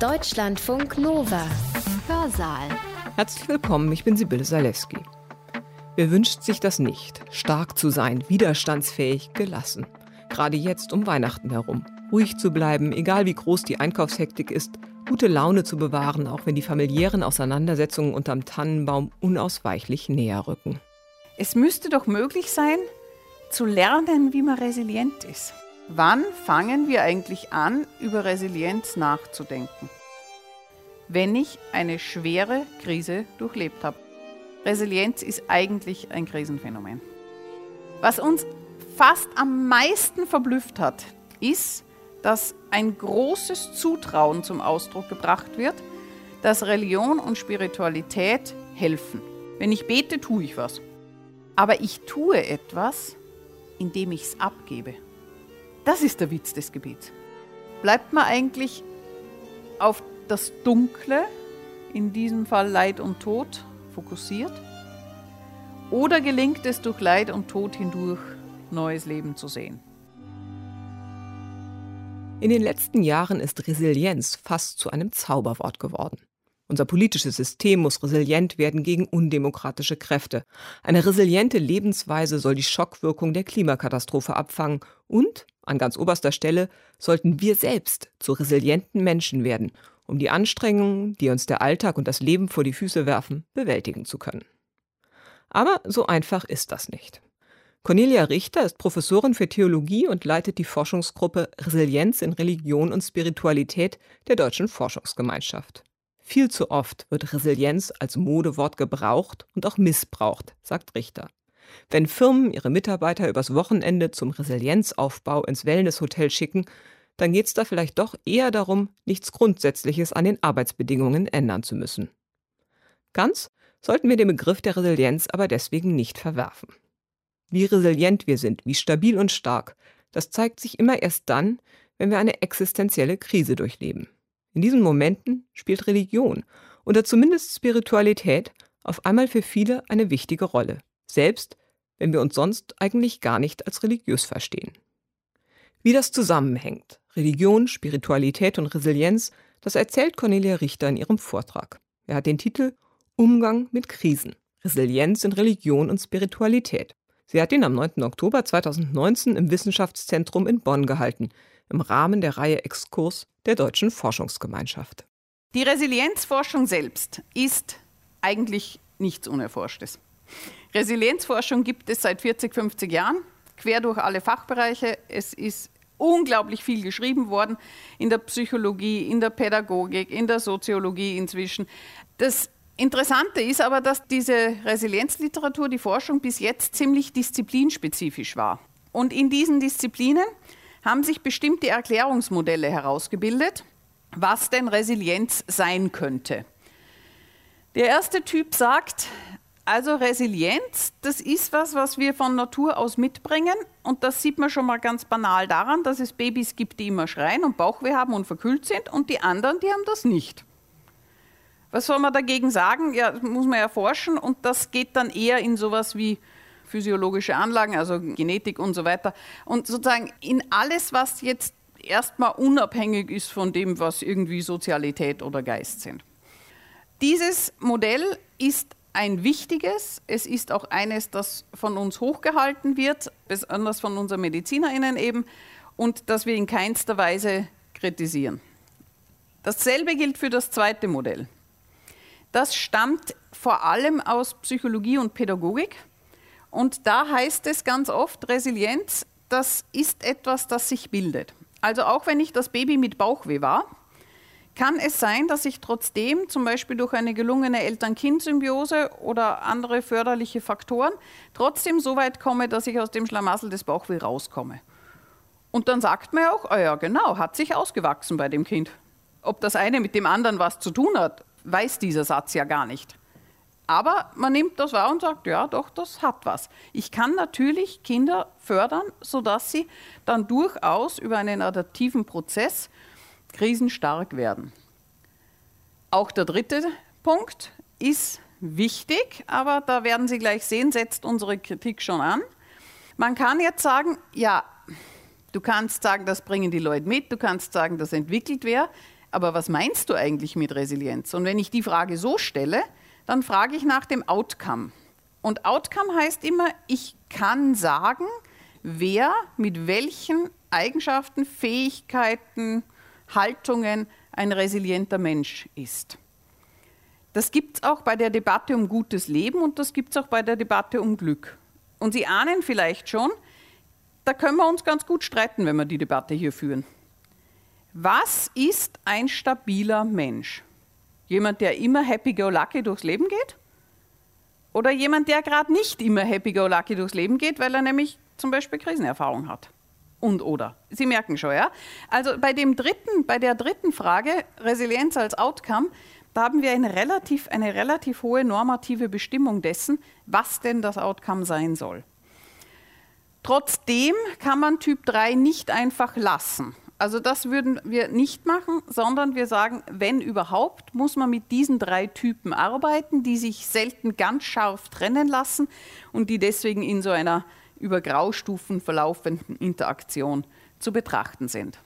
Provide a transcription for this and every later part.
Deutschlandfunk Nova. Hörsaal. Herzlich willkommen, ich bin Sibylle Salewski. Wer wünscht sich das nicht? Stark zu sein, widerstandsfähig, gelassen. Gerade jetzt um Weihnachten herum. Ruhig zu bleiben, egal wie groß die Einkaufshektik ist, gute Laune zu bewahren, auch wenn die familiären Auseinandersetzungen unterm Tannenbaum unausweichlich näher rücken. Es müsste doch möglich sein, zu lernen, wie man resilient ist. Wann fangen wir eigentlich an, über Resilienz nachzudenken? Wenn ich eine schwere Krise durchlebt habe. Resilienz ist eigentlich ein Krisenphänomen. Was uns fast am meisten verblüfft hat, ist, dass ein großes Zutrauen zum Ausdruck gebracht wird, dass Religion und Spiritualität helfen. Wenn ich bete, tue ich was. Aber ich tue etwas, indem ich es abgebe. Das ist der Witz des Gebets. Bleibt man eigentlich auf das Dunkle, in diesem Fall Leid und Tod, fokussiert? Oder gelingt es durch Leid und Tod hindurch, neues Leben zu sehen? In den letzten Jahren ist Resilienz fast zu einem Zauberwort geworden. Unser politisches System muss resilient werden gegen undemokratische Kräfte. Eine resiliente Lebensweise soll die Schockwirkung der Klimakatastrophe abfangen und, an ganz oberster Stelle, sollten wir selbst zu resilienten Menschen werden, um die Anstrengungen, die uns der Alltag und das Leben vor die Füße werfen, bewältigen zu können. Aber so einfach ist das nicht. Cornelia Richter ist Professorin für Theologie und leitet die Forschungsgruppe Resilienz in Religion und Spiritualität der Deutschen Forschungsgemeinschaft. Viel zu oft wird Resilienz als Modewort gebraucht und auch missbraucht, sagt Richter. Wenn Firmen ihre Mitarbeiter übers Wochenende zum Resilienzaufbau ins Wellnesshotel schicken, dann geht es da vielleicht doch eher darum, nichts Grundsätzliches an den Arbeitsbedingungen ändern zu müssen. Ganz sollten wir den Begriff der Resilienz aber deswegen nicht verwerfen. Wie resilient wir sind, wie stabil und stark, das zeigt sich immer erst dann, wenn wir eine existenzielle Krise durchleben. In diesen Momenten spielt Religion oder zumindest Spiritualität auf einmal für viele eine wichtige Rolle, selbst wenn wir uns sonst eigentlich gar nicht als religiös verstehen. Wie das zusammenhängt, Religion, Spiritualität und Resilienz, das erzählt Cornelia Richter in ihrem Vortrag. Er hat den Titel Umgang mit Krisen, Resilienz in Religion und Spiritualität. Sie hat ihn am 9. Oktober 2019 im Wissenschaftszentrum in Bonn gehalten, im Rahmen der Reihe Exkurs der Deutschen Forschungsgemeinschaft. Die Resilienzforschung selbst ist eigentlich nichts Unerforschtes. Resilienzforschung gibt es seit 40, 50 Jahren, quer durch alle Fachbereiche. Es ist unglaublich viel geschrieben worden in der Psychologie, in der Pädagogik, in der Soziologie inzwischen. Das Interessante ist aber, dass diese Resilienzliteratur, die Forschung bis jetzt ziemlich disziplinspezifisch war. Und in diesen Disziplinen haben sich bestimmte Erklärungsmodelle herausgebildet, was denn Resilienz sein könnte. Der erste Typ sagt, also Resilienz, das ist was, was wir von Natur aus mitbringen. Und das sieht man schon mal ganz banal daran, dass es Babys gibt, die immer schreien und Bauchweh haben und verkühlt sind und die anderen, die haben das nicht. Was soll man dagegen sagen? Ja, muss man erforschen und das geht dann eher in sowas wie physiologische Anlagen, also Genetik und so weiter. Und sozusagen in alles, was jetzt erstmal unabhängig ist von dem, was irgendwie Sozialität oder Geist sind. Dieses Modell ist ein wichtiges, es ist auch eines, das von uns hochgehalten wird, besonders von unseren MedizinerInnen eben, und das wir in keinster Weise kritisieren. Dasselbe gilt für das zweite Modell. Das stammt vor allem aus Psychologie und Pädagogik. Und da heißt es ganz oft, Resilienz, das ist etwas, das sich bildet. Also auch wenn ich das Baby mit Bauchweh war, kann es sein, dass ich trotzdem zum Beispiel durch eine gelungene Eltern-Kind-Symbiose oder andere förderliche Faktoren trotzdem so weit komme, dass ich aus dem Schlamassel des Bauchweh rauskomme. Und dann sagt man ja auch, oh ja genau, hat sich ausgewachsen bei dem Kind. Ob das eine mit dem anderen was zu tun hat, weiß dieser Satz ja gar nicht. Aber man nimmt das wahr und sagt, ja, doch, das hat was. Ich kann natürlich Kinder fördern, sodass sie dann durchaus über einen adaptiven Prozess krisenstark werden. Auch der dritte Punkt ist wichtig, aber da werden Sie gleich sehen, setzt unsere Kritik schon an. Man kann jetzt sagen, ja, du kannst sagen, das bringen die Leute mit, du kannst sagen, das entwickelt wer, aber was meinst du eigentlich mit Resilienz? Und wenn ich die Frage so stelle, dann frage ich nach dem Outcome. Und Outcome heißt immer, ich kann sagen, wer mit welchen Eigenschaften, Fähigkeiten, Haltungen ein resilienter Mensch ist. Das gibt es auch bei der Debatte um gutes Leben und das gibt es auch bei der Debatte um Glück. Und Sie ahnen vielleicht schon, da können wir uns ganz gut streiten, wenn wir die Debatte hier führen. Was ist ein stabiler Mensch? Jemand, der immer happy-go-lucky durchs Leben geht? Oder jemand, der gerade nicht immer happy-go-lucky durchs Leben geht, weil er nämlich zum Beispiel Krisenerfahrung hat? Und oder. Sie merken schon, ja? Also bei, dem dritten, bei der dritten Frage, Resilienz als Outcome, da haben wir eine relativ, eine relativ hohe normative Bestimmung dessen, was denn das Outcome sein soll. Trotzdem kann man Typ 3 nicht einfach lassen. Also das würden wir nicht machen, sondern wir sagen, wenn überhaupt, muss man mit diesen drei Typen arbeiten, die sich selten ganz scharf trennen lassen und die deswegen in so einer über Graustufen verlaufenden Interaktion zu betrachten sind.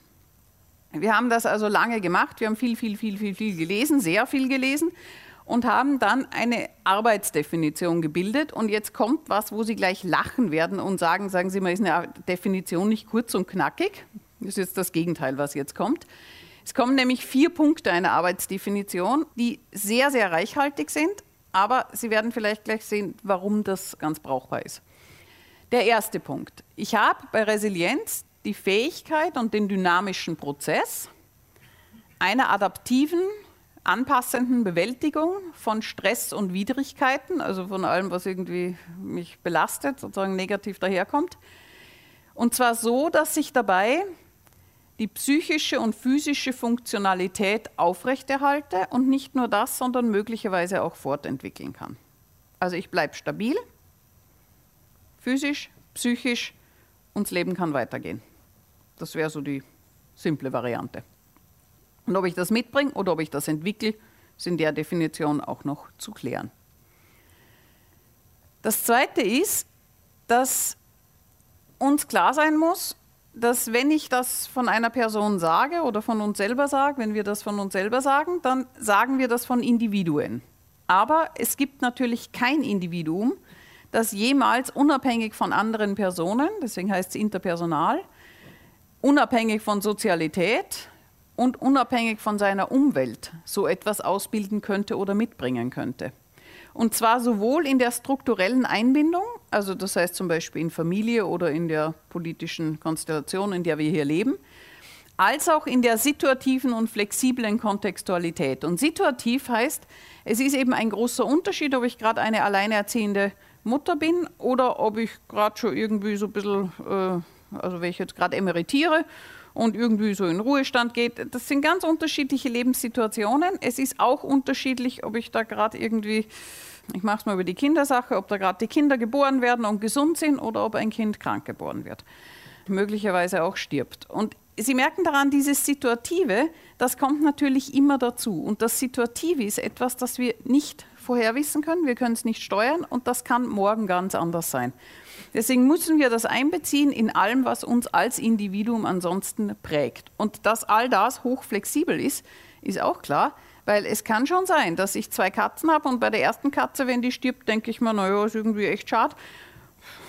Wir haben das also lange gemacht, wir haben viel, viel, viel, viel, viel gelesen, sehr viel gelesen und haben dann eine Arbeitsdefinition gebildet. Und jetzt kommt was, wo Sie gleich lachen werden und sagen, sagen Sie mal, ist eine Definition nicht kurz und knackig? Das ist jetzt das Gegenteil, was jetzt kommt. Es kommen nämlich vier Punkte einer Arbeitsdefinition, die sehr, sehr reichhaltig sind, aber Sie werden vielleicht gleich sehen, warum das ganz brauchbar ist. Der erste Punkt. Ich habe bei Resilienz die Fähigkeit und den dynamischen Prozess einer adaptiven, anpassenden Bewältigung von Stress und Widrigkeiten, also von allem, was irgendwie mich belastet, sozusagen negativ daherkommt. Und zwar so, dass sich dabei die psychische und physische Funktionalität aufrechterhalte und nicht nur das, sondern möglicherweise auch fortentwickeln kann. Also ich bleibe stabil, physisch, psychisch und das Leben kann weitergehen. Das wäre so die simple Variante. Und ob ich das mitbringe oder ob ich das entwickle, ist in der Definition auch noch zu klären. Das Zweite ist, dass uns klar sein muss, dass wenn ich das von einer Person sage oder von uns selber sage, wenn wir das von uns selber sagen, dann sagen wir das von Individuen. Aber es gibt natürlich kein Individuum, das jemals unabhängig von anderen Personen, deswegen heißt es interpersonal, unabhängig von Sozialität und unabhängig von seiner Umwelt so etwas ausbilden könnte oder mitbringen könnte. Und zwar sowohl in der strukturellen Einbindung, also das heißt zum Beispiel in Familie oder in der politischen Konstellation, in der wir hier leben, als auch in der situativen und flexiblen Kontextualität. Und situativ heißt, es ist eben ein großer Unterschied, ob ich gerade eine alleinerziehende Mutter bin oder ob ich gerade schon irgendwie so ein bisschen äh, also wenn ich jetzt gerade emeritiere und irgendwie so in Ruhestand geht, das sind ganz unterschiedliche Lebenssituationen. Es ist auch unterschiedlich, ob ich da gerade irgendwie, ich mache es mal über die Kindersache, ob da gerade die Kinder geboren werden und gesund sind oder ob ein Kind krank geboren wird, möglicherweise auch stirbt. Und Sie merken daran, dieses Situative, das kommt natürlich immer dazu. Und das Situative ist etwas, das wir nicht vorher wissen können. Wir können es nicht steuern und das kann morgen ganz anders sein. Deswegen müssen wir das einbeziehen in allem, was uns als Individuum ansonsten prägt. Und dass all das hochflexibel ist, ist auch klar, weil es kann schon sein, dass ich zwei Katzen habe und bei der ersten Katze, wenn die stirbt, denke ich mir, naja, ist irgendwie echt schade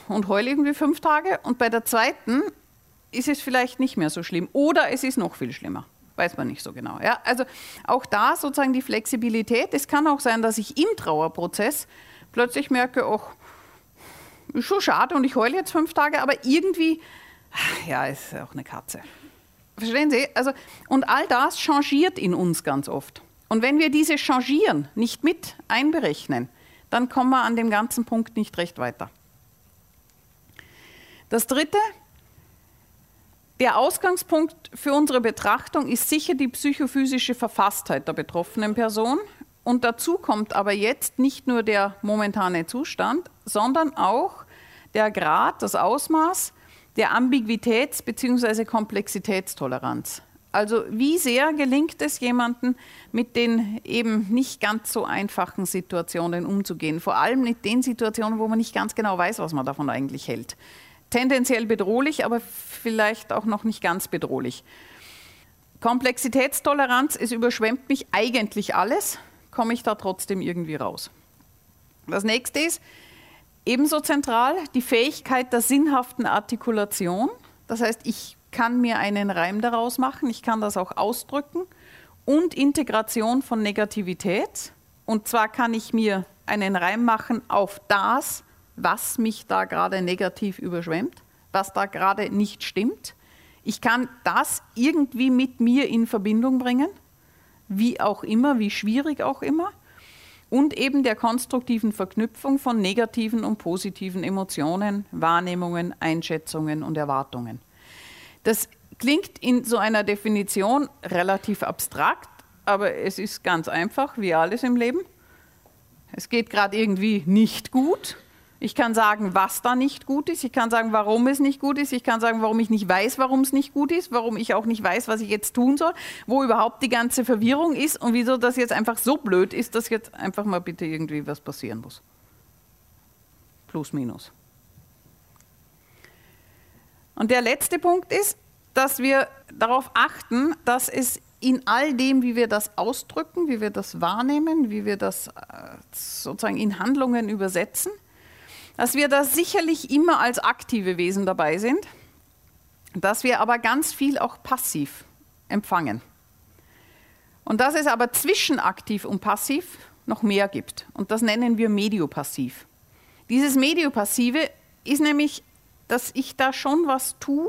und heule irgendwie fünf Tage. Und bei der zweiten ist es vielleicht nicht mehr so schlimm oder es ist noch viel schlimmer. Weiß man nicht so genau. Ja? Also auch da sozusagen die Flexibilität. Es kann auch sein, dass ich im Trauerprozess plötzlich merke, ach, ist schon schade und ich heule jetzt fünf Tage, aber irgendwie, ja, ist auch eine Katze. Verstehen Sie? Also, und all das changiert in uns ganz oft. Und wenn wir diese Changieren nicht mit einberechnen, dann kommen wir an dem ganzen Punkt nicht recht weiter. Das Dritte, der Ausgangspunkt für unsere Betrachtung ist sicher die psychophysische Verfasstheit der betroffenen Person. Und dazu kommt aber jetzt nicht nur der momentane Zustand, sondern auch der Grad, das Ausmaß der Ambiguitäts- bzw. Komplexitätstoleranz. Also wie sehr gelingt es jemandem, mit den eben nicht ganz so einfachen Situationen umzugehen? Vor allem mit den Situationen, wo man nicht ganz genau weiß, was man davon eigentlich hält. Tendenziell bedrohlich, aber vielleicht auch noch nicht ganz bedrohlich. Komplexitätstoleranz, es überschwemmt mich eigentlich alles, komme ich da trotzdem irgendwie raus. Das nächste ist ebenso zentral die Fähigkeit der sinnhaften Artikulation. Das heißt, ich kann mir einen Reim daraus machen, ich kann das auch ausdrücken und Integration von Negativität. Und zwar kann ich mir einen Reim machen auf das, was mich da gerade negativ überschwemmt, was da gerade nicht stimmt. Ich kann das irgendwie mit mir in Verbindung bringen, wie auch immer, wie schwierig auch immer. Und eben der konstruktiven Verknüpfung von negativen und positiven Emotionen, Wahrnehmungen, Einschätzungen und Erwartungen. Das klingt in so einer Definition relativ abstrakt, aber es ist ganz einfach, wie alles im Leben. Es geht gerade irgendwie nicht gut. Ich kann sagen, was da nicht gut ist. Ich kann sagen, warum es nicht gut ist. Ich kann sagen, warum ich nicht weiß, warum es nicht gut ist. Warum ich auch nicht weiß, was ich jetzt tun soll. Wo überhaupt die ganze Verwirrung ist und wieso das jetzt einfach so blöd ist, dass jetzt einfach mal bitte irgendwie was passieren muss. Plus, minus. Und der letzte Punkt ist, dass wir darauf achten, dass es in all dem, wie wir das ausdrücken, wie wir das wahrnehmen, wie wir das äh, sozusagen in Handlungen übersetzen, dass wir da sicherlich immer als aktive Wesen dabei sind, dass wir aber ganz viel auch passiv empfangen. Und dass es aber zwischen aktiv und passiv noch mehr gibt. Und das nennen wir mediopassiv. Dieses Mediopassive ist nämlich, dass ich da schon was tue,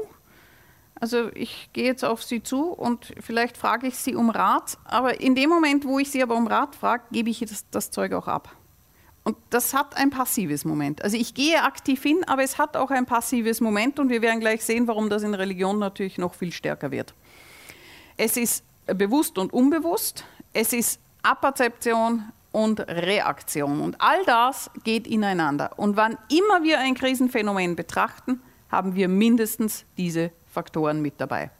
also ich gehe jetzt auf Sie zu und vielleicht frage ich Sie um Rat, aber in dem Moment, wo ich Sie aber um Rat frage, gebe ich das, das Zeug auch ab. Und das hat ein passives Moment. Also ich gehe aktiv hin, aber es hat auch ein passives Moment und wir werden gleich sehen, warum das in Religion natürlich noch viel stärker wird. Es ist bewusst und unbewusst, es ist Aperzeption und Reaktion und all das geht ineinander. Und wann immer wir ein Krisenphänomen betrachten, haben wir mindestens diese Faktoren mit dabei.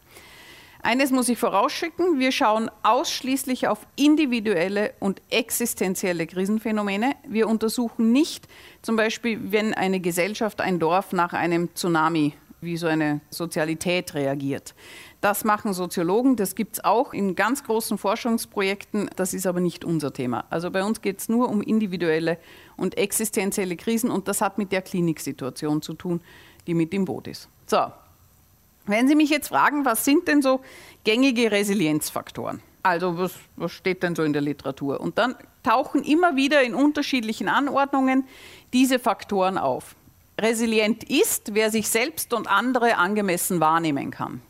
Eines muss ich vorausschicken, wir schauen ausschließlich auf individuelle und existenzielle Krisenphänomene. Wir untersuchen nicht zum Beispiel, wenn eine Gesellschaft, ein Dorf nach einem Tsunami, wie so eine Sozialität reagiert. Das machen Soziologen, das gibt es auch in ganz großen Forschungsprojekten, das ist aber nicht unser Thema. Also bei uns geht es nur um individuelle und existenzielle Krisen und das hat mit der Kliniksituation zu tun, die mit im Boot ist. So, wenn Sie mich jetzt fragen, was sind denn so gängige Resilienzfaktoren? Also was, was, steht denn so in der Literatur? Und dann tauchen immer wieder in unterschiedlichen Anordnungen diese Faktoren auf. Resilient ist, wer sich selbst und andere angemessen wahrnehmen kann.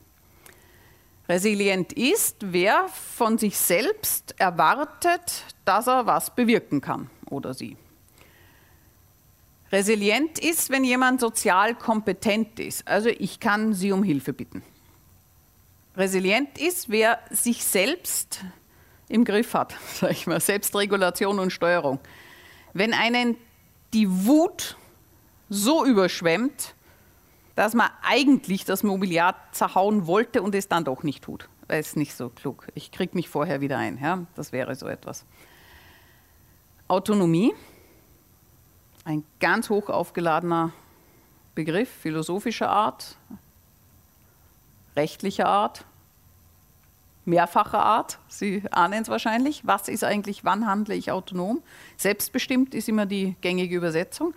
Resilient ist, wer von sich selbst erwartet, dass er was bewirken kann oder sie. Resilient ist, wenn jemand sozial kompetent ist. Also ich kann sie um Hilfe bitten. Resilient ist, wer sich selbst im Griff hat, sag ich mal, Selbstregulation und Steuerung. Wenn einen die Wut so überschwemmt, dass man eigentlich das Mobiliar zerhauen wollte und es dann doch nicht tut. Das ist nicht so klug. Ich kriege mich vorher wieder ein. Ja? Das wäre so etwas. Autonomie ein ganz hoch aufgeladener Begriff philosophischer Art, rechtlicher Art, mehrfacher Art. Sie ahnen es wahrscheinlich. Was ist eigentlich, wann handle ich autonom? Selbstbestimmt ist immer die gängige Übersetzung.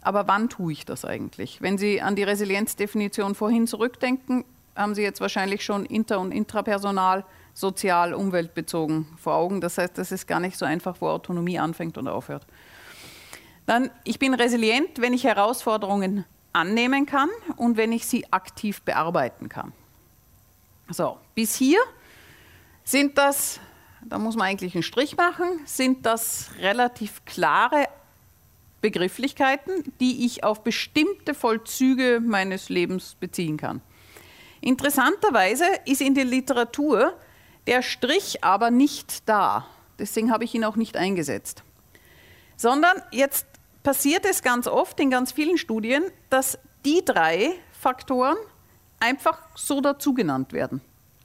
Aber wann tue ich das eigentlich? Wenn Sie an die Resilienzdefinition vorhin zurückdenken, haben Sie jetzt wahrscheinlich schon inter- und intrapersonal, sozial, umweltbezogen vor Augen. Das heißt, das ist gar nicht so einfach, wo Autonomie anfängt und aufhört. Dann, ich bin resilient, wenn ich Herausforderungen annehmen kann und wenn ich sie aktiv bearbeiten kann. So, bis hier sind das, da muss man eigentlich einen Strich machen, sind das relativ klare Begrifflichkeiten, die ich auf bestimmte Vollzüge meines Lebens beziehen kann. Interessanterweise ist in der Literatur der Strich aber nicht da. Deswegen habe ich ihn auch nicht eingesetzt. Sondern jetzt passiert es ganz oft in ganz vielen Studien, dass die drei Faktoren einfach so dazu genannt werden,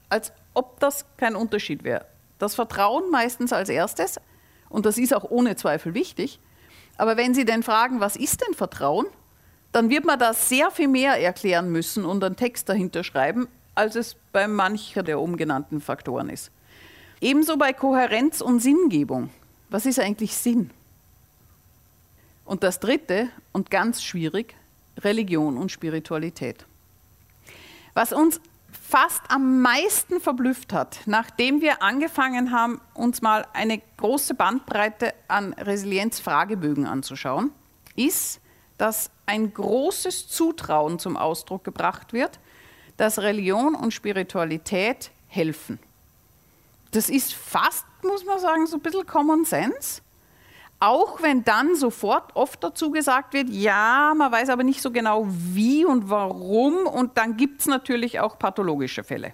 als ob das kein Unterschied wäre. Das Vertrauen meistens als erstes, und das ist auch ohne Zweifel wichtig, aber wenn Sie denn fragen, was ist denn Vertrauen, dann wird man da sehr viel mehr erklären müssen und einen Text dahinter schreiben, als es bei mancher der oben genannten Faktoren ist. Ebenso bei Kohärenz und Sinngebung. Was ist eigentlich Sinn? Und das Dritte und ganz schwierig, Religion und Spiritualität. Was uns fast am meisten verblüfft hat, nachdem wir angefangen haben, uns mal eine große Bandbreite an Resilienzfragebögen anzuschauen, ist, dass ein großes Zutrauen zum Ausdruck gebracht wird, dass Religion und Spiritualität helfen. Das ist fast, muss man sagen, so ein bisschen Common Sense. Auch wenn dann sofort oft dazu gesagt wird, ja, man weiß aber nicht so genau wie und warum und dann gibt es natürlich auch pathologische Fälle.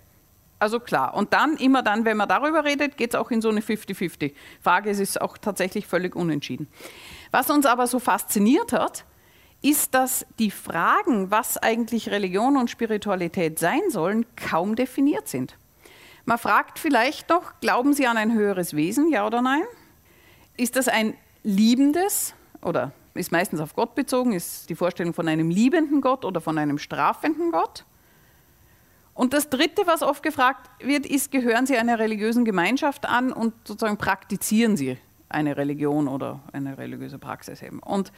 Also klar, und dann, immer dann, wenn man darüber redet, geht es auch in so eine 50-50-Frage. Es ist auch tatsächlich völlig unentschieden. Was uns aber so fasziniert hat, ist, dass die Fragen, was eigentlich Religion und Spiritualität sein sollen, kaum definiert sind. Man fragt vielleicht noch, glauben Sie an ein höheres Wesen, ja oder nein? Ist das ein liebendes oder ist meistens auf Gott bezogen, ist die Vorstellung von einem liebenden Gott oder von einem strafenden Gott. Und das Dritte, was oft gefragt wird, ist, gehören Sie einer religiösen Gemeinschaft an und sozusagen praktizieren Sie eine Religion oder eine religiöse Praxis eben. Und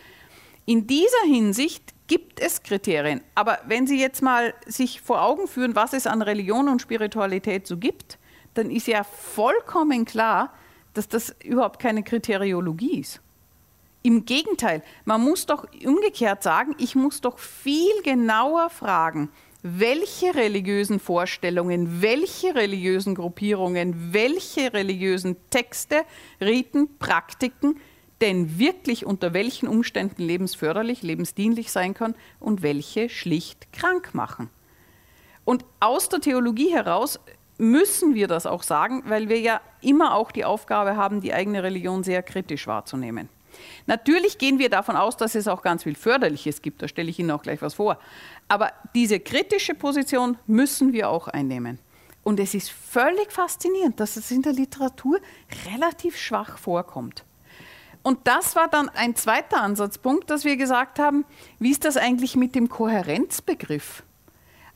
in dieser Hinsicht gibt es Kriterien. Aber wenn Sie jetzt mal sich vor Augen führen, was es an Religion und Spiritualität so gibt, dann ist ja vollkommen klar, dass das überhaupt keine Kriteriologie ist. Im Gegenteil, man muss doch umgekehrt sagen, ich muss doch viel genauer fragen, welche religiösen Vorstellungen, welche religiösen Gruppierungen, welche religiösen Texte, Riten, Praktiken denn wirklich unter welchen Umständen lebensförderlich, lebensdienlich sein können und welche schlicht krank machen. Und aus der Theologie heraus müssen wir das auch sagen, weil wir ja immer auch die Aufgabe haben, die eigene Religion sehr kritisch wahrzunehmen. Natürlich gehen wir davon aus, dass es auch ganz viel Förderliches gibt, da stelle ich Ihnen auch gleich was vor. Aber diese kritische Position müssen wir auch einnehmen. Und es ist völlig faszinierend, dass es in der Literatur relativ schwach vorkommt. Und das war dann ein zweiter Ansatzpunkt, dass wir gesagt haben, wie ist das eigentlich mit dem Kohärenzbegriff?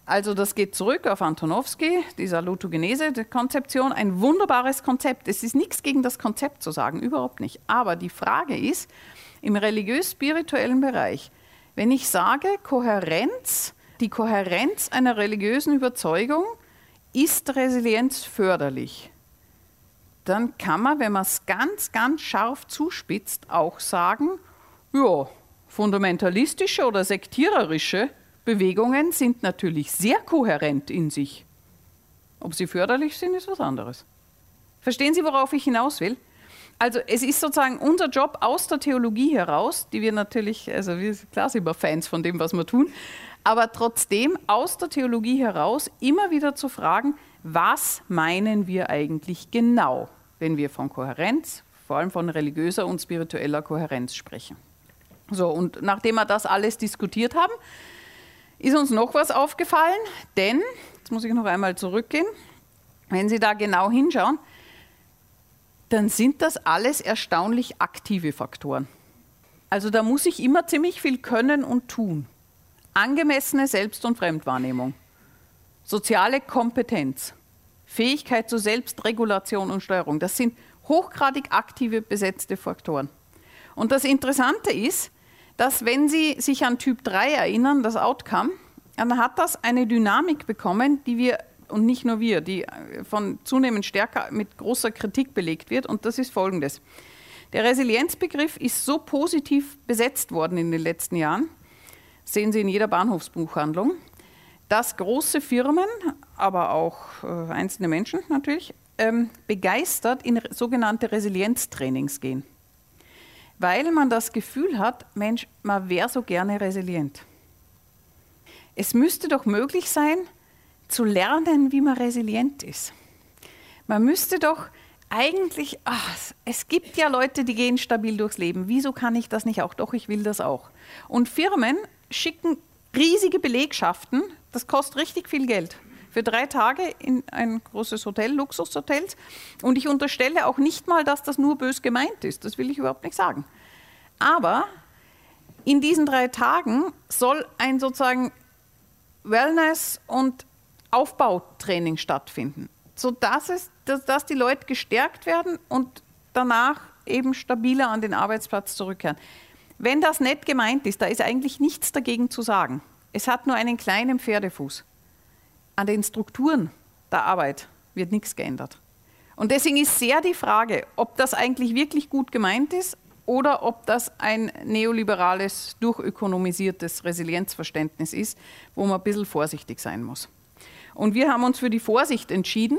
Also das geht zurück auf Antonowski, die Salutogenese-Konzeption, ein wunderbares Konzept. Es ist nichts gegen das Konzept zu sagen, überhaupt nicht. Aber die Frage ist, im religiös-spirituellen Bereich, wenn ich sage Kohärenz, die Kohärenz einer religiösen Überzeugung ist Resilienz förderlich, dann kann man, wenn man es ganz, ganz scharf zuspitzt, auch sagen, ja, fundamentalistische oder sektiererische Bewegungen sind natürlich sehr kohärent in sich. Ob sie förderlich sind, ist was anderes. Verstehen Sie, worauf ich hinaus will? Also es ist sozusagen unser Job aus der Theologie heraus, die wir natürlich, also wir klar sind wir Fans von dem, was wir tun, aber trotzdem aus der Theologie heraus immer wieder zu fragen, was meinen wir eigentlich genau, wenn wir von Kohärenz, vor allem von religiöser und spiritueller Kohärenz sprechen. So, und nachdem wir das alles diskutiert haben, ist uns noch was aufgefallen, denn, jetzt muss ich noch einmal zurückgehen, wenn Sie da genau hinschauen, dann sind das alles erstaunlich aktive Faktoren. Also da muss ich immer ziemlich viel können und tun. Angemessene Selbst- und Fremdwahrnehmung, soziale Kompetenz, Fähigkeit zur Selbstregulation und Steuerung, das sind hochgradig aktive besetzte Faktoren. Und das Interessante ist, dass wenn Sie sich an Typ 3 erinnern, das Outcome, dann hat das eine Dynamik bekommen, die wir, und nicht nur wir, die von zunehmend stärker mit großer Kritik belegt wird. Und das ist folgendes. Der Resilienzbegriff ist so positiv besetzt worden in den letzten Jahren, sehen Sie in jeder Bahnhofsbuchhandlung, dass große Firmen, aber auch äh, einzelne Menschen natürlich, ähm, begeistert in sogenannte Resilienztrainings gehen weil man das Gefühl hat, Mensch, man wäre so gerne resilient. Es müsste doch möglich sein, zu lernen, wie man resilient ist. Man müsste doch eigentlich, ach, es gibt ja Leute, die gehen stabil durchs Leben. Wieso kann ich das nicht auch? Doch, ich will das auch. Und Firmen schicken riesige Belegschaften, das kostet richtig viel Geld für drei Tage in ein großes Hotel, Luxushotel. Und ich unterstelle auch nicht mal, dass das nur bös gemeint ist. Das will ich überhaupt nicht sagen. Aber in diesen drei Tagen soll ein sozusagen Wellness und Aufbautraining stattfinden, sodass es, dass, dass die Leute gestärkt werden und danach eben stabiler an den Arbeitsplatz zurückkehren. Wenn das nett gemeint ist, da ist eigentlich nichts dagegen zu sagen. Es hat nur einen kleinen Pferdefuß. An den Strukturen der Arbeit wird nichts geändert. Und deswegen ist sehr die Frage, ob das eigentlich wirklich gut gemeint ist oder ob das ein neoliberales, durchökonomisiertes Resilienzverständnis ist, wo man ein bisschen vorsichtig sein muss. Und wir haben uns für die Vorsicht entschieden,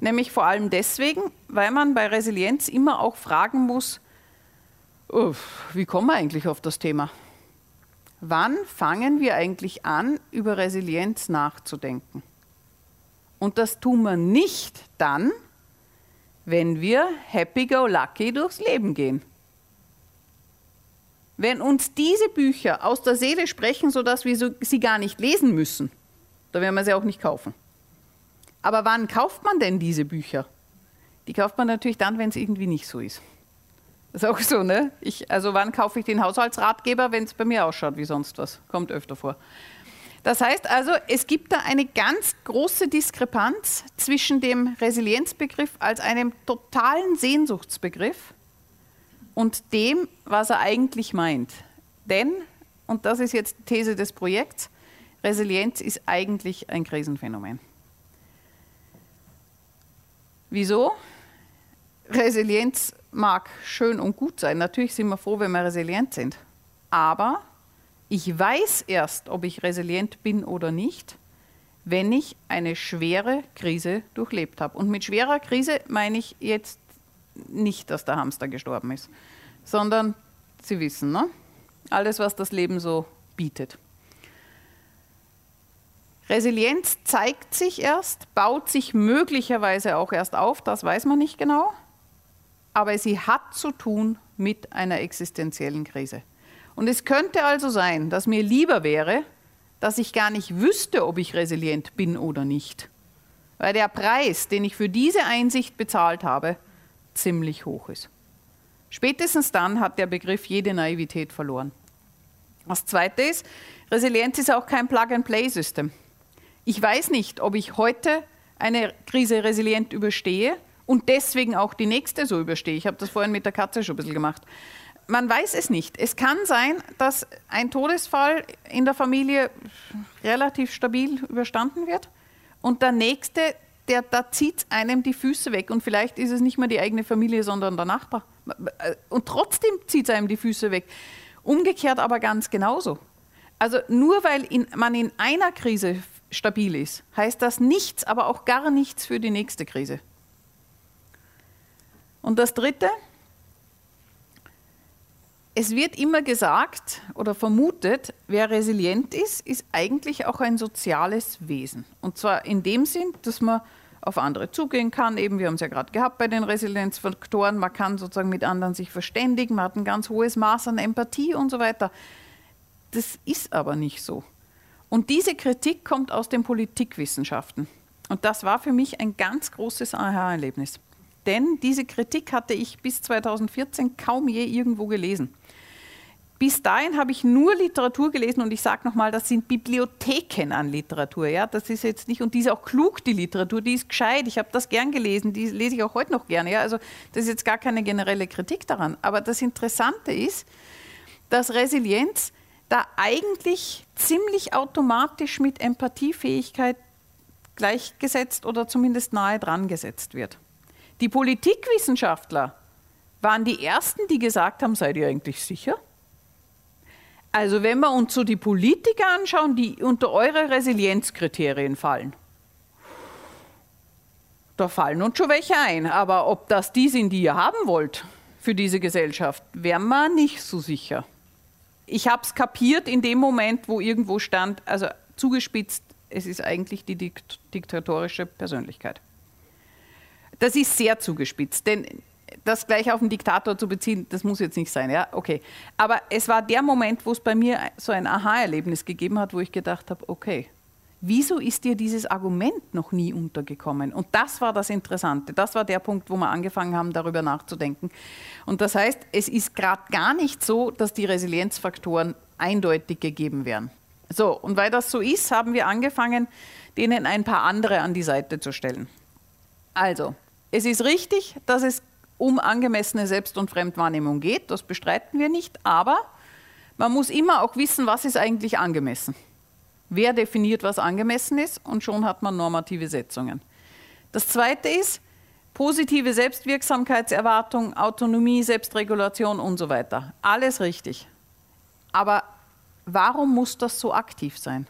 nämlich vor allem deswegen, weil man bei Resilienz immer auch fragen muss, wie kommen wir eigentlich auf das Thema? Wann fangen wir eigentlich an, über Resilienz nachzudenken? Und das tun wir nicht dann, wenn wir happy-go-lucky durchs Leben gehen. Wenn uns diese Bücher aus der Seele sprechen, sodass wir sie gar nicht lesen müssen, dann werden wir sie auch nicht kaufen. Aber wann kauft man denn diese Bücher? Die kauft man natürlich dann, wenn es irgendwie nicht so ist. Das ist auch so, ne? Ich, also wann kaufe ich den Haushaltsratgeber, wenn es bei mir ausschaut wie sonst was? Kommt öfter vor. Das heißt also, es gibt da eine ganz große Diskrepanz zwischen dem Resilienzbegriff als einem totalen Sehnsuchtsbegriff und dem, was er eigentlich meint. Denn, und das ist jetzt die These des Projekts, Resilienz ist eigentlich ein Krisenphänomen. Wieso? Resilienz mag schön und gut sein. Natürlich sind wir froh, wenn wir resilient sind. Aber ich weiß erst, ob ich resilient bin oder nicht, wenn ich eine schwere Krise durchlebt habe. Und mit schwerer Krise meine ich jetzt nicht, dass der Hamster gestorben ist, sondern Sie wissen, ne? alles, was das Leben so bietet. Resilienz zeigt sich erst, baut sich möglicherweise auch erst auf, das weiß man nicht genau, aber sie hat zu tun mit einer existenziellen Krise. Und es könnte also sein, dass mir lieber wäre, dass ich gar nicht wüsste, ob ich resilient bin oder nicht, weil der Preis, den ich für diese Einsicht bezahlt habe, ziemlich hoch ist. Spätestens dann hat der Begriff jede Naivität verloren. Das Zweite ist, Resilienz ist auch kein Plug-and-Play-System. Ich weiß nicht, ob ich heute eine Krise resilient überstehe und deswegen auch die nächste so überstehe. Ich habe das vorhin mit der Katze schon ein bisschen gemacht. Man weiß es nicht. Es kann sein, dass ein Todesfall in der Familie relativ stabil überstanden wird und der nächste, der, da zieht einem die Füße weg und vielleicht ist es nicht mehr die eigene Familie, sondern der Nachbar. Und trotzdem zieht es einem die Füße weg. Umgekehrt aber ganz genauso. Also nur weil in, man in einer Krise stabil ist, heißt das nichts, aber auch gar nichts für die nächste Krise. Und das Dritte, es wird immer gesagt oder vermutet, wer resilient ist, ist eigentlich auch ein soziales Wesen. Und zwar in dem Sinn, dass man auf andere zugehen kann. Eben, wir haben es ja gerade gehabt bei den Resilienzfaktoren. Man kann sozusagen mit anderen sich verständigen, man hat ein ganz hohes Maß an Empathie und so weiter. Das ist aber nicht so. Und diese Kritik kommt aus den Politikwissenschaften. Und das war für mich ein ganz großes Aha-Erlebnis. Denn diese Kritik hatte ich bis 2014 kaum je irgendwo gelesen. Bis dahin habe ich nur Literatur gelesen und ich sage nochmal, das sind Bibliotheken an Literatur. Ja? Das ist jetzt nicht, und die ist auch klug, die Literatur, die ist gescheit. Ich habe das gern gelesen, die lese ich auch heute noch gerne. Ja? Also das ist jetzt gar keine generelle Kritik daran. Aber das Interessante ist, dass Resilienz da eigentlich ziemlich automatisch mit Empathiefähigkeit gleichgesetzt oder zumindest nahe dran gesetzt wird. Die Politikwissenschaftler waren die Ersten, die gesagt haben, seid ihr eigentlich sicher? Also wenn wir uns so die Politiker anschauen, die unter eure Resilienzkriterien fallen, da fallen uns schon welche ein. Aber ob das die sind, die ihr haben wollt für diese Gesellschaft, wären wir nicht so sicher ich habe es kapiert in dem Moment, wo irgendwo stand, also zugespitzt, es ist eigentlich die dikt diktatorische Persönlichkeit. Das ist sehr zugespitzt, denn das gleich auf den Diktator zu beziehen, das muss jetzt nicht sein, ja, okay. Aber es war der Moment, wo es bei mir so ein Aha-Erlebnis gegeben hat, wo ich gedacht habe, okay, wieso ist dir dieses Argument noch nie untergekommen? Und das war das Interessante. Das war der Punkt, wo wir angefangen haben, darüber nachzudenken. Und das heißt, es ist gerade gar nicht so, dass die Resilienzfaktoren eindeutig gegeben wären, So, und weil das so ist, haben wir angefangen, denen ein paar andere an die Seite zu stellen. Also, es ist richtig, dass es um angemessene Selbst- und Fremdwahrnehmung geht, das bestreiten wir nicht, aber man muss immer auch wissen, was ist eigentlich angemessen. Wer definiert, was angemessen ist und schon hat man normative Setzungen. Das Zweite ist positive Selbstwirksamkeitserwartung, Autonomie, Selbstregulation und so weiter. Alles richtig. Aber warum muss das so aktiv sein?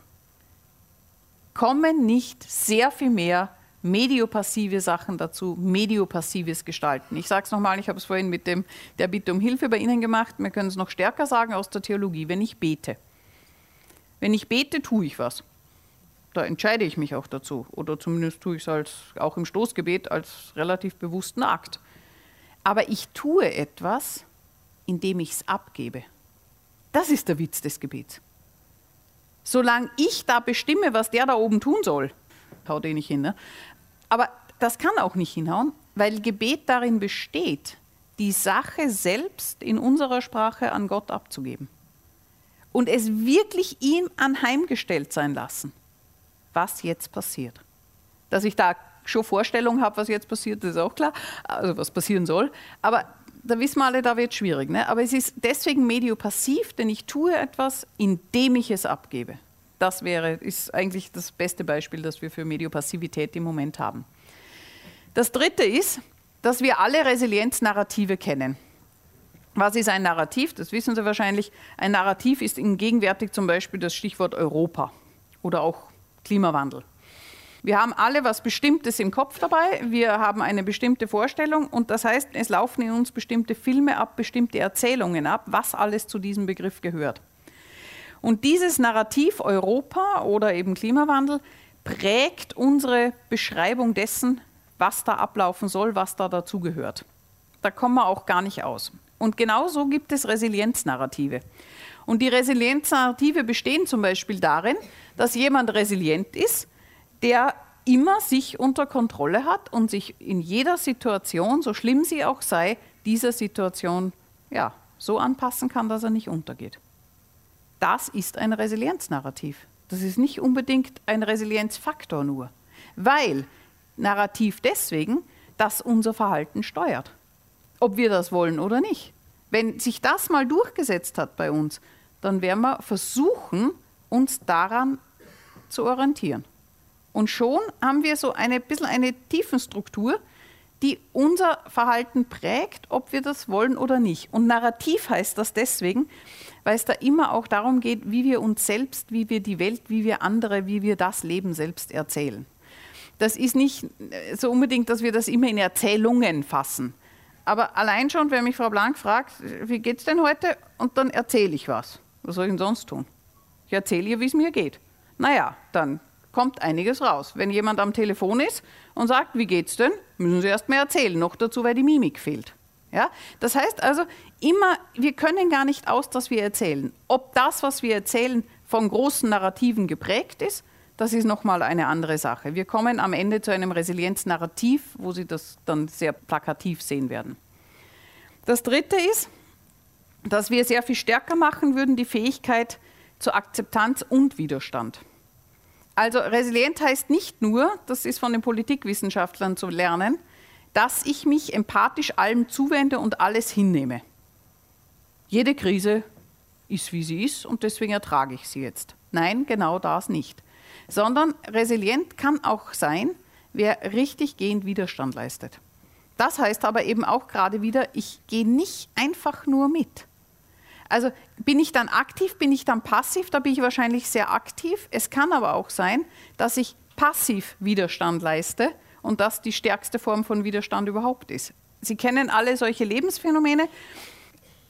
Kommen nicht sehr viel mehr mediopassive Sachen dazu, mediopassives Gestalten. Ich sage es nochmal, ich habe es vorhin mit dem, der Bitte um Hilfe bei Ihnen gemacht. Wir können es noch stärker sagen aus der Theologie, wenn ich bete. Wenn ich bete, tue ich was. Da entscheide ich mich auch dazu. Oder zumindest tue ich es als, auch im Stoßgebet als relativ bewussten Akt. Aber ich tue etwas, indem ich es abgebe. Das ist der Witz des Gebets. Solange ich da bestimme, was der da oben tun soll, haut eh nicht hin. Ne? Aber das kann auch nicht hinhauen, weil Gebet darin besteht, die Sache selbst in unserer Sprache an Gott abzugeben. Und es wirklich ihm anheimgestellt sein lassen, was jetzt passiert. Dass ich da schon Vorstellung habe, was jetzt passiert, ist auch klar, also was passieren soll. Aber da wissen wir alle, da wird es schwierig. Ne? Aber es ist deswegen mediopassiv, denn ich tue etwas, indem ich es abgebe. Das wäre, ist eigentlich das beste Beispiel, das wir für Mediopassivität im Moment haben. Das dritte ist, dass wir alle Resilienznarrative kennen. Was ist ein Narrativ? Das wissen Sie wahrscheinlich. Ein Narrativ ist gegenwärtig zum Beispiel das Stichwort Europa oder auch Klimawandel. Wir haben alle was Bestimmtes im Kopf dabei, wir haben eine bestimmte Vorstellung und das heißt, es laufen in uns bestimmte Filme ab, bestimmte Erzählungen ab, was alles zu diesem Begriff gehört. Und dieses Narrativ Europa oder eben Klimawandel prägt unsere Beschreibung dessen, was da ablaufen soll, was da dazugehört. Da kommen wir auch gar nicht aus. Und genauso gibt es Resilienznarrative. Und die Resilienznarrative bestehen zum Beispiel darin, dass jemand resilient ist, der immer sich unter Kontrolle hat und sich in jeder Situation, so schlimm sie auch sei, dieser Situation ja, so anpassen kann, dass er nicht untergeht das ist ein Resilienznarrativ. Das ist nicht unbedingt ein Resilienzfaktor nur, weil Narrativ deswegen, dass unser Verhalten steuert, ob wir das wollen oder nicht. Wenn sich das mal durchgesetzt hat bei uns, dann werden wir versuchen, uns daran zu orientieren. Und schon haben wir so ein bisschen eine Tiefenstruktur, die unser Verhalten prägt, ob wir das wollen oder nicht. Und Narrativ heißt das deswegen, weil es da immer auch darum geht, wie wir uns selbst, wie wir die Welt, wie wir andere, wie wir das Leben selbst erzählen. Das ist nicht so unbedingt, dass wir das immer in Erzählungen fassen. Aber allein schon, wenn mich Frau Blank fragt, wie geht es denn heute? Und dann erzähle ich was. Was soll ich denn sonst tun? Ich erzähle ihr, wie es mir geht. Naja, dann kommt einiges raus. Wenn jemand am Telefon ist und sagt, wie geht's denn, müssen Sie erst mal erzählen. Noch dazu, weil die Mimik fehlt. Ja? Das heißt also, immer, wir können gar nicht aus, dass wir erzählen. Ob das, was wir erzählen, von großen Narrativen geprägt ist, das ist nochmal eine andere Sache. Wir kommen am Ende zu einem Resilienznarrativ, wo Sie das dann sehr plakativ sehen werden. Das Dritte ist, dass wir sehr viel stärker machen würden, die Fähigkeit zur Akzeptanz und Widerstand. Also resilient heißt nicht nur, das ist von den Politikwissenschaftlern zu lernen, dass ich mich empathisch allem zuwende und alles hinnehme. Jede Krise ist, wie sie ist und deswegen ertrage ich sie jetzt. Nein, genau das nicht. Sondern resilient kann auch sein, wer richtig gehend Widerstand leistet. Das heißt aber eben auch gerade wieder, ich gehe nicht einfach nur mit. Also bin ich dann aktiv, bin ich dann passiv, da bin ich wahrscheinlich sehr aktiv. Es kann aber auch sein, dass ich passiv Widerstand leiste und das die stärkste Form von Widerstand überhaupt ist. Sie kennen alle solche Lebensphänomene.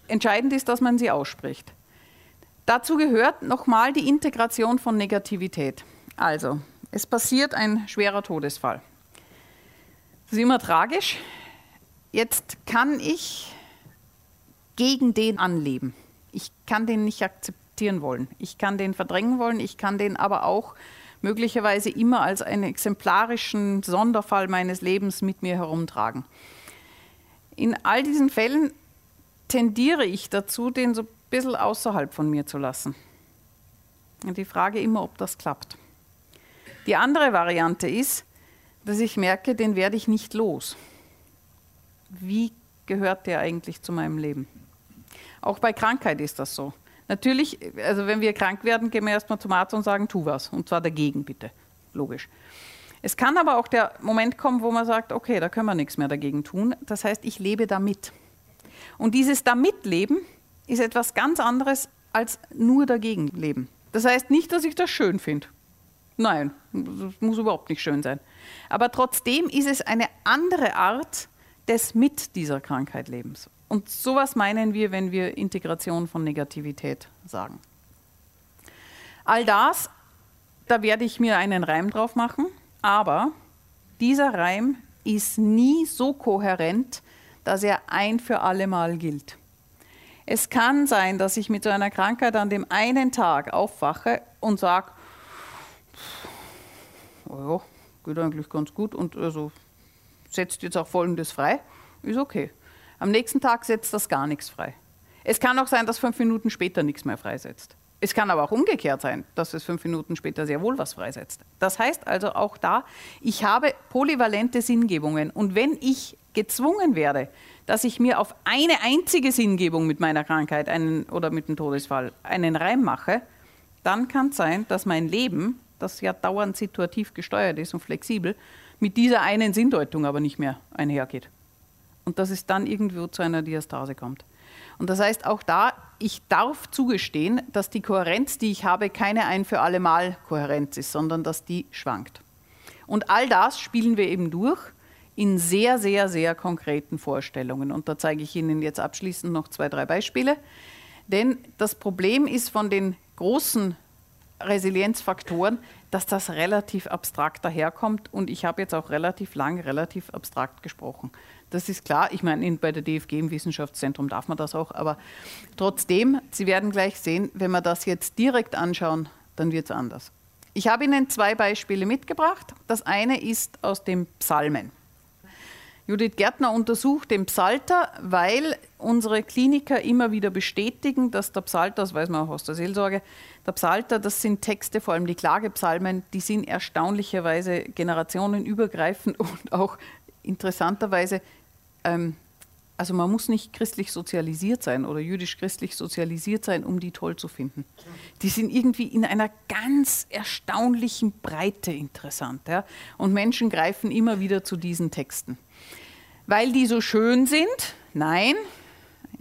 Entscheidend ist, dass man sie ausspricht. Dazu gehört nochmal die Integration von Negativität. Also, es passiert ein schwerer Todesfall. Das ist immer tragisch. Jetzt kann ich gegen den anleben ich kann den nicht akzeptieren wollen. Ich kann den verdrängen wollen, ich kann den aber auch möglicherweise immer als einen exemplarischen Sonderfall meines Lebens mit mir herumtragen. In all diesen Fällen tendiere ich dazu, den so ein bisschen außerhalb von mir zu lassen. Und die Frage immer, ob das klappt. Die andere Variante ist, dass ich merke, den werde ich nicht los. Wie gehört der eigentlich zu meinem Leben? Auch bei Krankheit ist das so. Natürlich, also wenn wir krank werden, gehen wir erstmal zum Arzt und sagen, tu was. Und zwar dagegen, bitte. Logisch. Es kann aber auch der Moment kommen, wo man sagt, okay, da können wir nichts mehr dagegen tun. Das heißt, ich lebe damit. Und dieses Damitleben ist etwas ganz anderes als nur dagegen leben. Das heißt nicht, dass ich das schön finde. Nein, das muss überhaupt nicht schön sein. Aber trotzdem ist es eine andere Art des mit dieser Krankheit Lebens. Und sowas meinen wir, wenn wir Integration von Negativität sagen. All das, da werde ich mir einen Reim drauf machen, aber dieser Reim ist nie so kohärent, dass er ein für alle Mal gilt. Es kann sein, dass ich mit so einer Krankheit an dem einen Tag aufwache und sage, oh ja, geht eigentlich ganz gut und also setzt jetzt auch Folgendes frei, ist okay. Am nächsten Tag setzt das gar nichts frei. Es kann auch sein, dass fünf Minuten später nichts mehr freisetzt. Es kann aber auch umgekehrt sein, dass es fünf Minuten später sehr wohl was freisetzt. Das heißt also auch da, ich habe polyvalente Sinngebungen. Und wenn ich gezwungen werde, dass ich mir auf eine einzige Sinngebung mit meiner Krankheit einen, oder mit dem Todesfall einen Reim mache, dann kann es sein, dass mein Leben, das ja dauernd situativ gesteuert ist und flexibel, mit dieser einen Sinndeutung aber nicht mehr einhergeht. Und dass es dann irgendwo zu einer Diastase kommt. Und das heißt auch da, ich darf zugestehen, dass die Kohärenz, die ich habe, keine ein für alle Mal Kohärenz ist, sondern dass die schwankt. Und all das spielen wir eben durch in sehr, sehr, sehr konkreten Vorstellungen. Und da zeige ich Ihnen jetzt abschließend noch zwei, drei Beispiele. Denn das Problem ist von den großen Resilienzfaktoren, dass das relativ abstrakt daherkommt. Und ich habe jetzt auch relativ lang relativ abstrakt gesprochen. Das ist klar. Ich meine, bei der DFG im Wissenschaftszentrum darf man das auch. Aber trotzdem, Sie werden gleich sehen, wenn wir das jetzt direkt anschauen, dann wird es anders. Ich habe Ihnen zwei Beispiele mitgebracht. Das eine ist aus dem Psalmen. Judith Gärtner untersucht den Psalter, weil unsere Kliniker immer wieder bestätigen, dass der Psalter, das weiß man auch aus der Seelsorge, der Psalter, das sind Texte, vor allem die Klagepsalmen, die sind erstaunlicherweise generationenübergreifend und auch interessanterweise ähm, also man muss nicht christlich sozialisiert sein oder jüdisch-christlich sozialisiert sein, um die toll zu finden. Die sind irgendwie in einer ganz erstaunlichen Breite interessant. Ja? Und Menschen greifen immer wieder zu diesen Texten. Weil die so schön sind? Nein.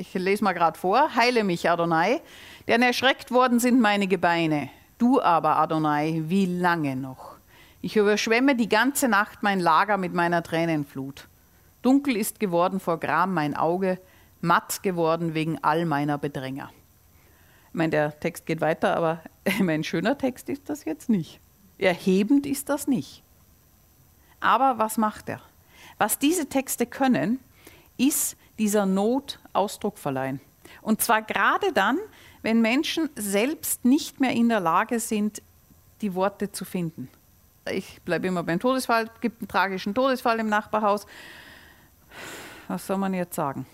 Ich lese mal gerade vor. Heile mich, Adonai, denn erschreckt worden sind meine Gebeine. Du aber, Adonai, wie lange noch? Ich überschwemme die ganze Nacht mein Lager mit meiner Tränenflut. Dunkel ist geworden vor Gram mein Auge, matt geworden wegen all meiner Bedränger. Ich meine, der Text geht weiter, aber ein schöner Text ist das jetzt nicht. Erhebend ist das nicht. Aber was macht er? Was diese Texte können, ist dieser Not Ausdruck verleihen. Und zwar gerade dann, wenn Menschen selbst nicht mehr in der Lage sind, die Worte zu finden. Ich bleibe immer beim Todesfall, es gibt einen tragischen Todesfall im Nachbarhaus was soll man jetzt sagen?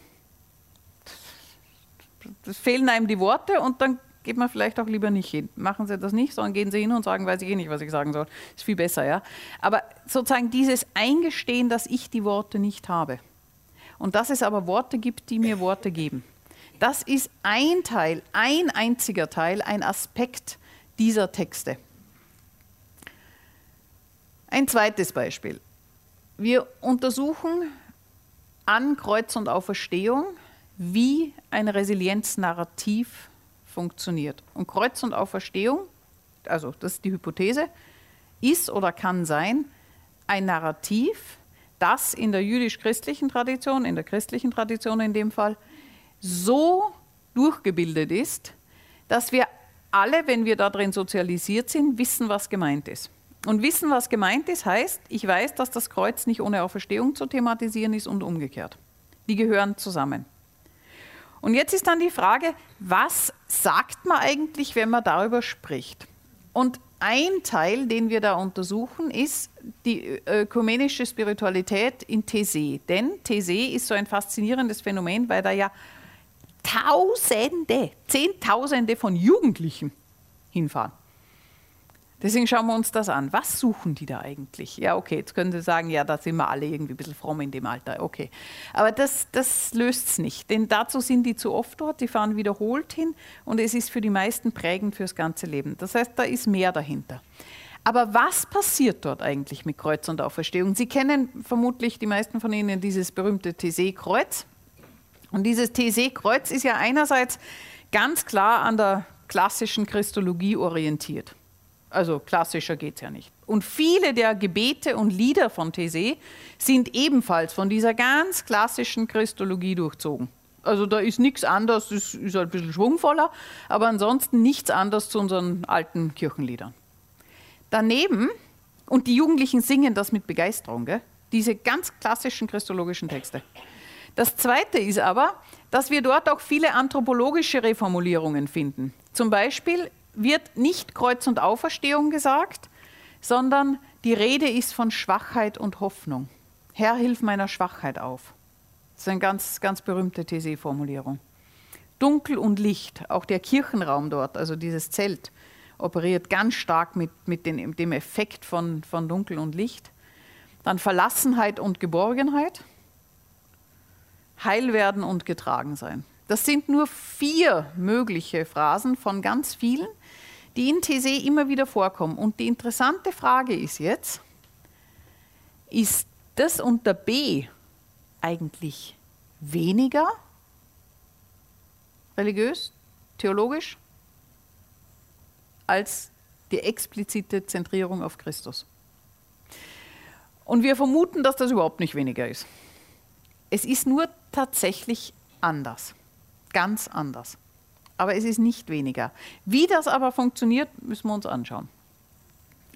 Es fehlen einem die Worte und dann geht man vielleicht auch lieber nicht hin. Machen Sie das nicht, sondern gehen Sie hin und sagen, weiß ich eh nicht, was ich sagen soll. Ist viel besser, ja. Aber sozusagen dieses Eingestehen, dass ich die Worte nicht habe. Und dass es aber Worte gibt, die mir Worte geben. Das ist ein Teil, ein einziger Teil, ein Aspekt dieser Texte. Ein zweites Beispiel. Wir untersuchen an Kreuz und Auferstehung, wie ein Resilienznarrativ funktioniert. Und Kreuz und Auferstehung, also das ist die Hypothese, ist oder kann sein ein Narrativ, das in der jüdisch-christlichen Tradition, in der christlichen Tradition in dem Fall, so durchgebildet ist, dass wir alle, wenn wir darin sozialisiert sind, wissen, was gemeint ist. Und wissen, was gemeint ist, heißt, ich weiß, dass das Kreuz nicht ohne Auferstehung zu thematisieren ist und umgekehrt. Die gehören zusammen. Und jetzt ist dann die Frage, was sagt man eigentlich, wenn man darüber spricht? Und ein Teil, den wir da untersuchen, ist die ökumenische Spiritualität in These. Denn These ist so ein faszinierendes Phänomen, weil da ja Tausende, Zehntausende von Jugendlichen hinfahren. Deswegen schauen wir uns das an. Was suchen die da eigentlich? Ja, okay, jetzt können Sie sagen, ja, da sind wir alle irgendwie ein bisschen fromm in dem Alter. Okay. Aber das, das löst es nicht, denn dazu sind die zu oft dort, die fahren wiederholt hin und es ist für die meisten prägend fürs ganze Leben. Das heißt, da ist mehr dahinter. Aber was passiert dort eigentlich mit Kreuz und Auferstehung? Sie kennen vermutlich die meisten von Ihnen dieses berühmte Thésée-Kreuz. Und dieses Thésée-Kreuz ist ja einerseits ganz klar an der klassischen Christologie orientiert. Also klassischer geht es ja nicht. Und viele der Gebete und Lieder von Thésée sind ebenfalls von dieser ganz klassischen Christologie durchzogen. Also da ist nichts anderes, es ist halt ein bisschen schwungvoller, aber ansonsten nichts anderes zu unseren alten Kirchenliedern. Daneben, und die Jugendlichen singen das mit Begeisterung, gell? diese ganz klassischen christologischen Texte. Das Zweite ist aber, dass wir dort auch viele anthropologische Reformulierungen finden. Zum Beispiel wird nicht Kreuz und Auferstehung gesagt, sondern die Rede ist von Schwachheit und Hoffnung. Herr, hilf meiner Schwachheit auf. Das ist eine ganz, ganz berühmte These-Formulierung. Dunkel und Licht, auch der Kirchenraum dort, also dieses Zelt, operiert ganz stark mit, mit den, dem Effekt von, von Dunkel und Licht. Dann Verlassenheit und Geborgenheit, Heilwerden und getragen sein. Das sind nur vier mögliche Phrasen von ganz vielen, die in These immer wieder vorkommen. Und die interessante Frage ist jetzt, ist das unter B eigentlich weniger religiös, theologisch, als die explizite Zentrierung auf Christus? Und wir vermuten, dass das überhaupt nicht weniger ist. Es ist nur tatsächlich anders, ganz anders aber es ist nicht weniger. Wie das aber funktioniert, müssen wir uns anschauen.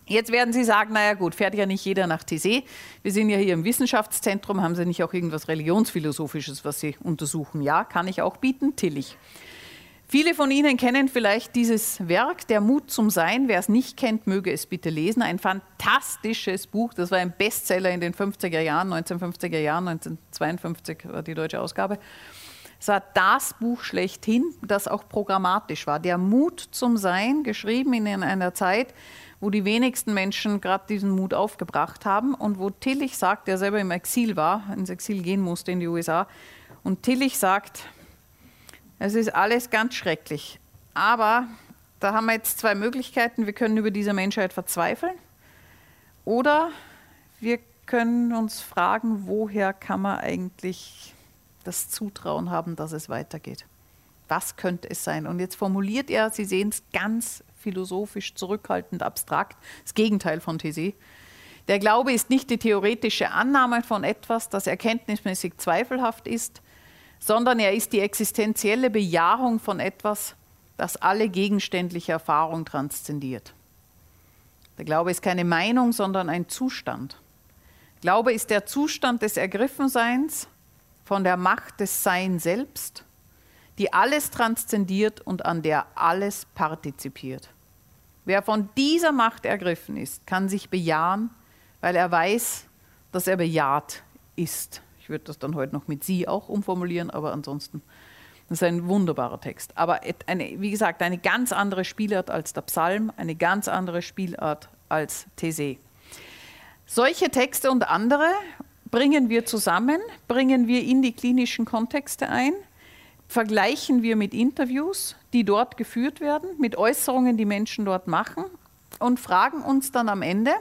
Jetzt werden Sie sagen, naja gut, fährt ja nicht jeder nach Thésée. Wir sind ja hier im Wissenschaftszentrum, haben Sie nicht auch irgendwas Religionsphilosophisches, was Sie untersuchen? Ja, kann ich auch bieten, Tillich. Viele von Ihnen kennen vielleicht dieses Werk, Der Mut zum Sein. Wer es nicht kennt, möge es bitte lesen. Ein fantastisches Buch. Das war ein Bestseller in den 50er Jahren, 1950er Jahren, 1952 war die deutsche Ausgabe. Es war das Buch schlechthin, das auch programmatisch war. Der Mut zum Sein, geschrieben in einer Zeit, wo die wenigsten Menschen gerade diesen Mut aufgebracht haben und wo Tillich sagt, der selber im Exil war, ins Exil gehen musste in die USA, und Tillich sagt, es ist alles ganz schrecklich, aber da haben wir jetzt zwei Möglichkeiten. Wir können über diese Menschheit verzweifeln oder wir können uns fragen, woher kann man eigentlich das Zutrauen haben, dass es weitergeht. Was könnte es sein? Und jetzt formuliert er, Sie sehen es ganz philosophisch, zurückhaltend, abstrakt, das Gegenteil von These. Der Glaube ist nicht die theoretische Annahme von etwas, das erkenntnismäßig zweifelhaft ist, sondern er ist die existenzielle Bejahung von etwas, das alle gegenständliche Erfahrung transzendiert. Der Glaube ist keine Meinung, sondern ein Zustand. Glaube ist der Zustand des Ergriffenseins, von der Macht des Sein selbst, die alles transzendiert und an der alles partizipiert. Wer von dieser Macht ergriffen ist, kann sich bejahen, weil er weiß, dass er bejaht ist. Würde das dann heute noch mit Sie auch umformulieren, aber ansonsten das ist ein wunderbarer Text. Aber eine, wie gesagt, eine ganz andere Spielart als der Psalm, eine ganz andere Spielart als These. Solche Texte und andere bringen wir zusammen, bringen wir in die klinischen Kontexte ein, vergleichen wir mit Interviews, die dort geführt werden, mit Äußerungen, die Menschen dort machen und fragen uns dann am Ende,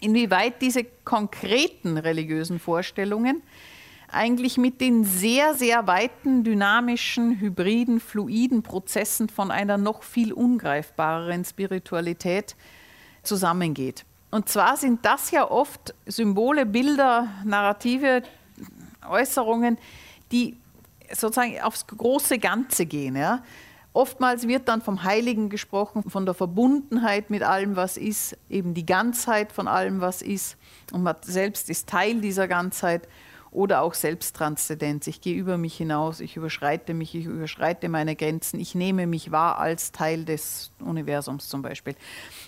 inwieweit diese konkreten religiösen Vorstellungen eigentlich mit den sehr, sehr weiten, dynamischen, hybriden, fluiden Prozessen von einer noch viel ungreifbareren Spiritualität zusammengeht. Und zwar sind das ja oft Symbole, Bilder, Narrative, Äußerungen, die sozusagen aufs große Ganze gehen. Ja. Oftmals wird dann vom Heiligen gesprochen, von der Verbundenheit mit allem, was ist, eben die Ganzheit von allem, was ist. Und man selbst ist Teil dieser Ganzheit oder auch Selbsttranszendenz. Ich gehe über mich hinaus, ich überschreite mich, ich überschreite meine Grenzen, ich nehme mich wahr als Teil des Universums zum Beispiel.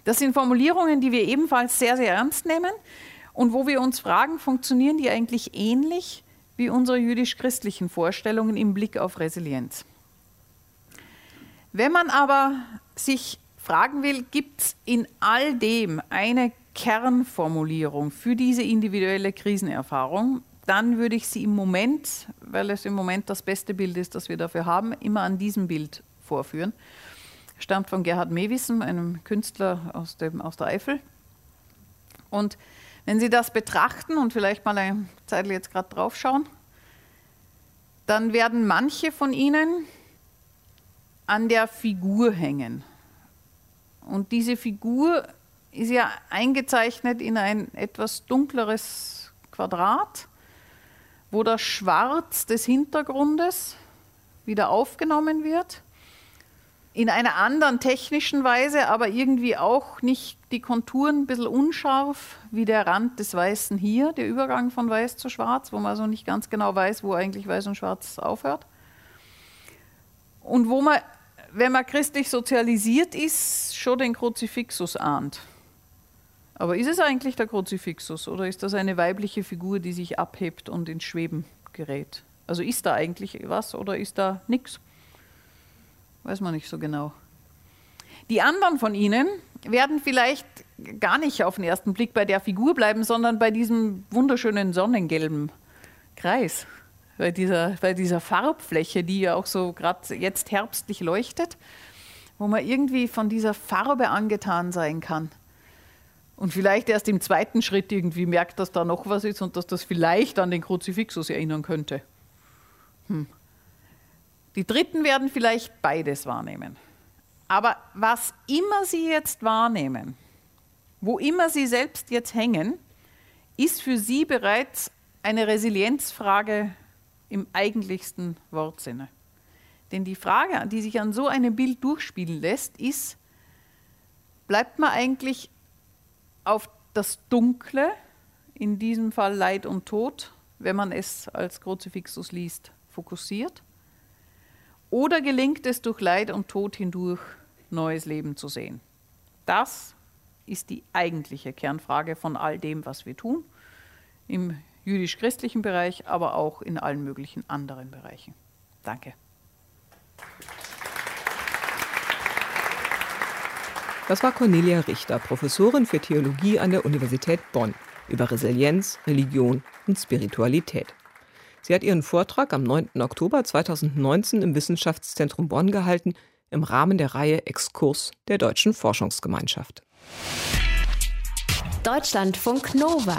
Das sind Formulierungen, die wir ebenfalls sehr, sehr ernst nehmen und wo wir uns fragen, funktionieren die eigentlich ähnlich wie unsere jüdisch-christlichen Vorstellungen im Blick auf Resilienz? Wenn man aber sich fragen will, gibt es in all dem eine Kernformulierung für diese individuelle Krisenerfahrung, dann würde ich sie im Moment, weil es im Moment das beste Bild ist, das wir dafür haben, immer an diesem Bild vorführen. Stammt von Gerhard Mewissen, einem Künstler aus, dem, aus der Eifel. Und wenn Sie das betrachten und vielleicht mal eine Zeit jetzt gerade drauf schauen, dann werden manche von Ihnen an der Figur hängen. Und diese Figur ist ja eingezeichnet in ein etwas dunkleres Quadrat, wo das Schwarz des Hintergrundes wieder aufgenommen wird. In einer anderen technischen Weise, aber irgendwie auch nicht die Konturen ein bisschen unscharf, wie der Rand des Weißen hier, der Übergang von Weiß zu Schwarz, wo man also nicht ganz genau weiß, wo eigentlich Weiß und Schwarz aufhört. Und wo man, wenn man christlich sozialisiert ist, schon den Kruzifixus ahnt. Aber ist es eigentlich der Kruzifixus oder ist das eine weibliche Figur, die sich abhebt und ins Schweben gerät? Also ist da eigentlich was oder ist da nichts? Weiß man nicht so genau. Die anderen von Ihnen werden vielleicht gar nicht auf den ersten Blick bei der Figur bleiben, sondern bei diesem wunderschönen sonnengelben Kreis, bei dieser, bei dieser Farbfläche, die ja auch so gerade jetzt herbstlich leuchtet, wo man irgendwie von dieser Farbe angetan sein kann. Und vielleicht erst im zweiten Schritt irgendwie merkt, dass da noch was ist und dass das vielleicht an den Kruzifixus erinnern könnte. Hm. Die Dritten werden vielleicht beides wahrnehmen. Aber was immer Sie jetzt wahrnehmen, wo immer Sie selbst jetzt hängen, ist für Sie bereits eine Resilienzfrage im eigentlichsten Wortsinne. Denn die Frage, die sich an so einem Bild durchspielen lässt, ist, bleibt man eigentlich auf das Dunkle, in diesem Fall Leid und Tod, wenn man es als Kruzifixus liest, fokussiert? Oder gelingt es durch Leid und Tod hindurch, neues Leben zu sehen? Das ist die eigentliche Kernfrage von all dem, was wir tun, im jüdisch-christlichen Bereich, aber auch in allen möglichen anderen Bereichen. Danke. Das war Cornelia Richter, Professorin für Theologie an der Universität Bonn über Resilienz, Religion und Spiritualität. Sie hat ihren Vortrag am 9. Oktober 2019 im Wissenschaftszentrum Bonn gehalten, im Rahmen der Reihe Exkurs der Deutschen Forschungsgemeinschaft. Deutschlandfunk Nova.